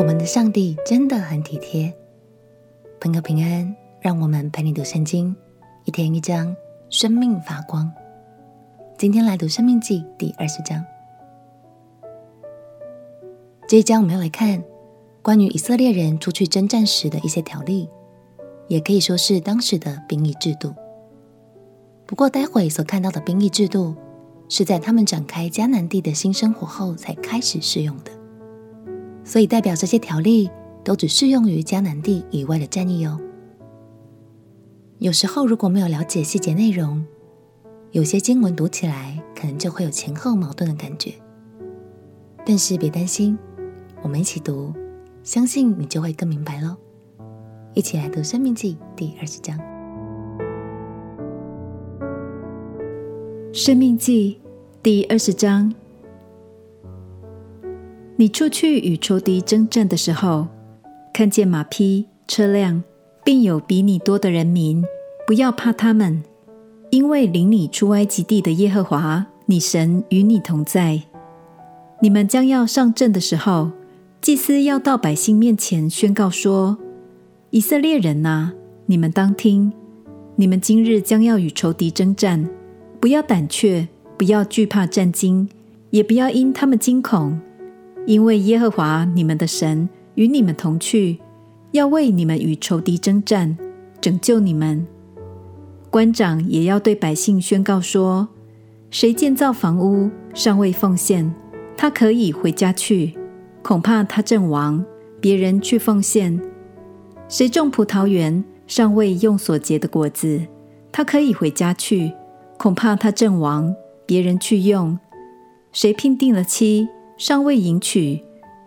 我们的上帝真的很体贴。朋友平安，让我们陪你读圣经，一天一章，生命发光。今天来读《生命记》第二十章。这一章我们要来看关于以色列人出去征战时的一些条例，也可以说是当时的兵役制度。不过，待会所看到的兵役制度，是在他们展开迦南地的新生活后才开始适用的，所以代表这些条例都只适用于迦南地以外的战役哦。有时候如果没有了解细节内容，有些经文读起来可能就会有前后矛盾的感觉。但是别担心，我们一起读，相信你就会更明白喽。一起来读《生命记》第二十章，《生命记》第二十章。你出去与仇敌征战的时候，看见马匹、车辆，并有比你多的人民，不要怕他们，因为领你出埃及地的耶和华，你神与你同在。你们将要上阵的时候，祭司要到百姓面前宣告说：“以色列人哪，你们当听，你们今日将要与仇敌征战，不要胆怯，不要惧怕战惊，也不要因他们惊恐，因为耶和华你们的神与你们同去。”要为你们与仇敌征战，拯救你们。官长也要对百姓宣告说：谁建造房屋尚未奉献，他可以回家去，恐怕他阵亡，别人去奉献。谁种葡萄园尚未用所结的果子，他可以回家去，恐怕他阵亡，别人去用。谁聘定了妻尚未迎娶，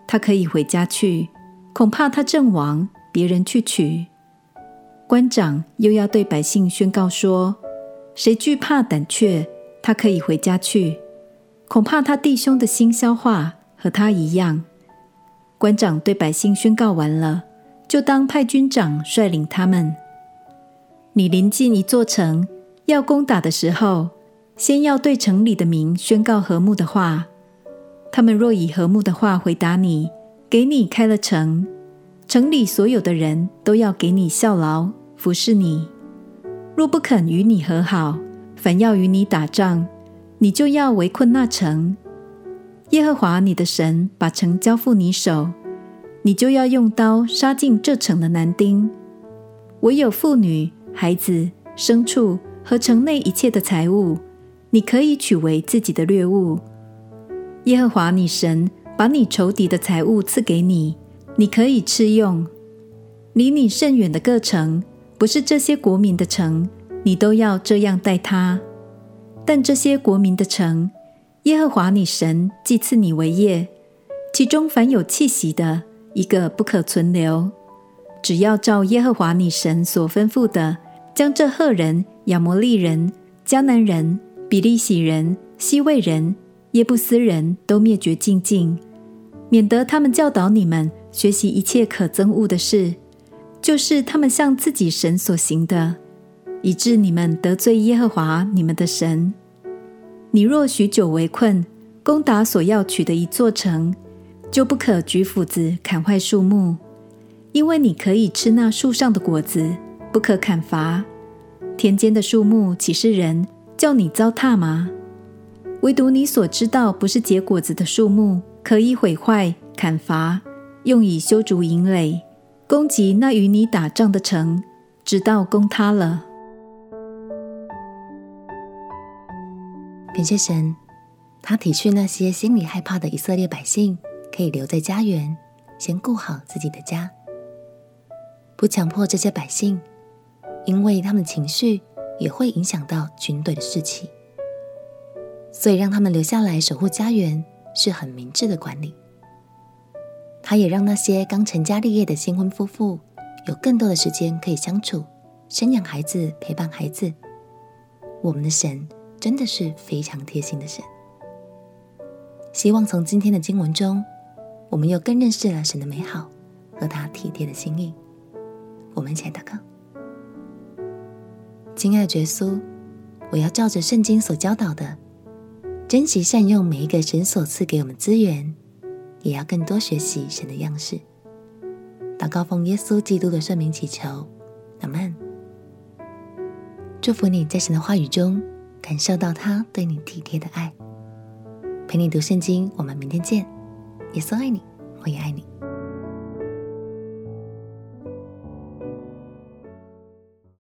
他可以回家去。恐怕他阵亡，别人去娶。官长又要对百姓宣告说：谁惧怕胆怯，他可以回家去。恐怕他弟兄的心消化和他一样。官长对百姓宣告完了，就当派军长率领他们。你临近一座城要攻打的时候，先要对城里的民宣告和睦的话。他们若以和睦的话回答你，给你开了城，城里所有的人都要给你效劳，服侍你。若不肯与你和好，反要与你打仗，你就要围困那城。耶和华你的神把城交付你手，你就要用刀杀尽这城的男丁，唯有妇女、孩子、牲畜和城内一切的财物，你可以取为自己的掠物。耶和华你神。把你仇敌的财物赐给你，你可以吃用。离你甚远的各城，不是这些国民的城，你都要这样待他。但这些国民的城，耶和华你神既赐你为业，其中凡有气息的，一个不可存留。只要照耶和华你神所吩咐的，将这赫人、亚摩利人、迦南人、比利洗人、希未人。耶布斯人都灭绝净尽，免得他们教导你们学习一切可憎恶的事，就是他们向自己神所行的，以致你们得罪耶和华你们的神。你若许久围困，攻打所要取的一座城，就不可举斧子砍坏树木，因为你可以吃那树上的果子，不可砍伐。田间的树木岂是人叫你糟蹋吗？唯独你所知道不是结果子的树木，可以毁坏、砍伐，用以修筑营垒，攻击那与你打仗的城，直到攻塌了。感谢神，他体恤那些心里害怕的以色列百姓，可以留在家园，先顾好自己的家，不强迫这些百姓，因为他们的情绪也会影响到军队的士气。所以让他们留下来守护家园是很明智的管理。他也让那些刚成家立业的新婚夫妇有更多的时间可以相处、生养孩子、陪伴孩子。我们的神真的是非常贴心的神。希望从今天的经文中，我们又更认识了神的美好和他体贴的心意。我们一起来祷告：亲爱的耶稣，我要照着圣经所教导的。珍惜善用每一个神所赐给我们资源，也要更多学习神的样式，祷告奉耶稣基督的圣名祈求，阿门。祝福你在神的话语中感受到他对你体贴的爱。陪你读圣经，我们明天见。耶稣爱你，我也爱你。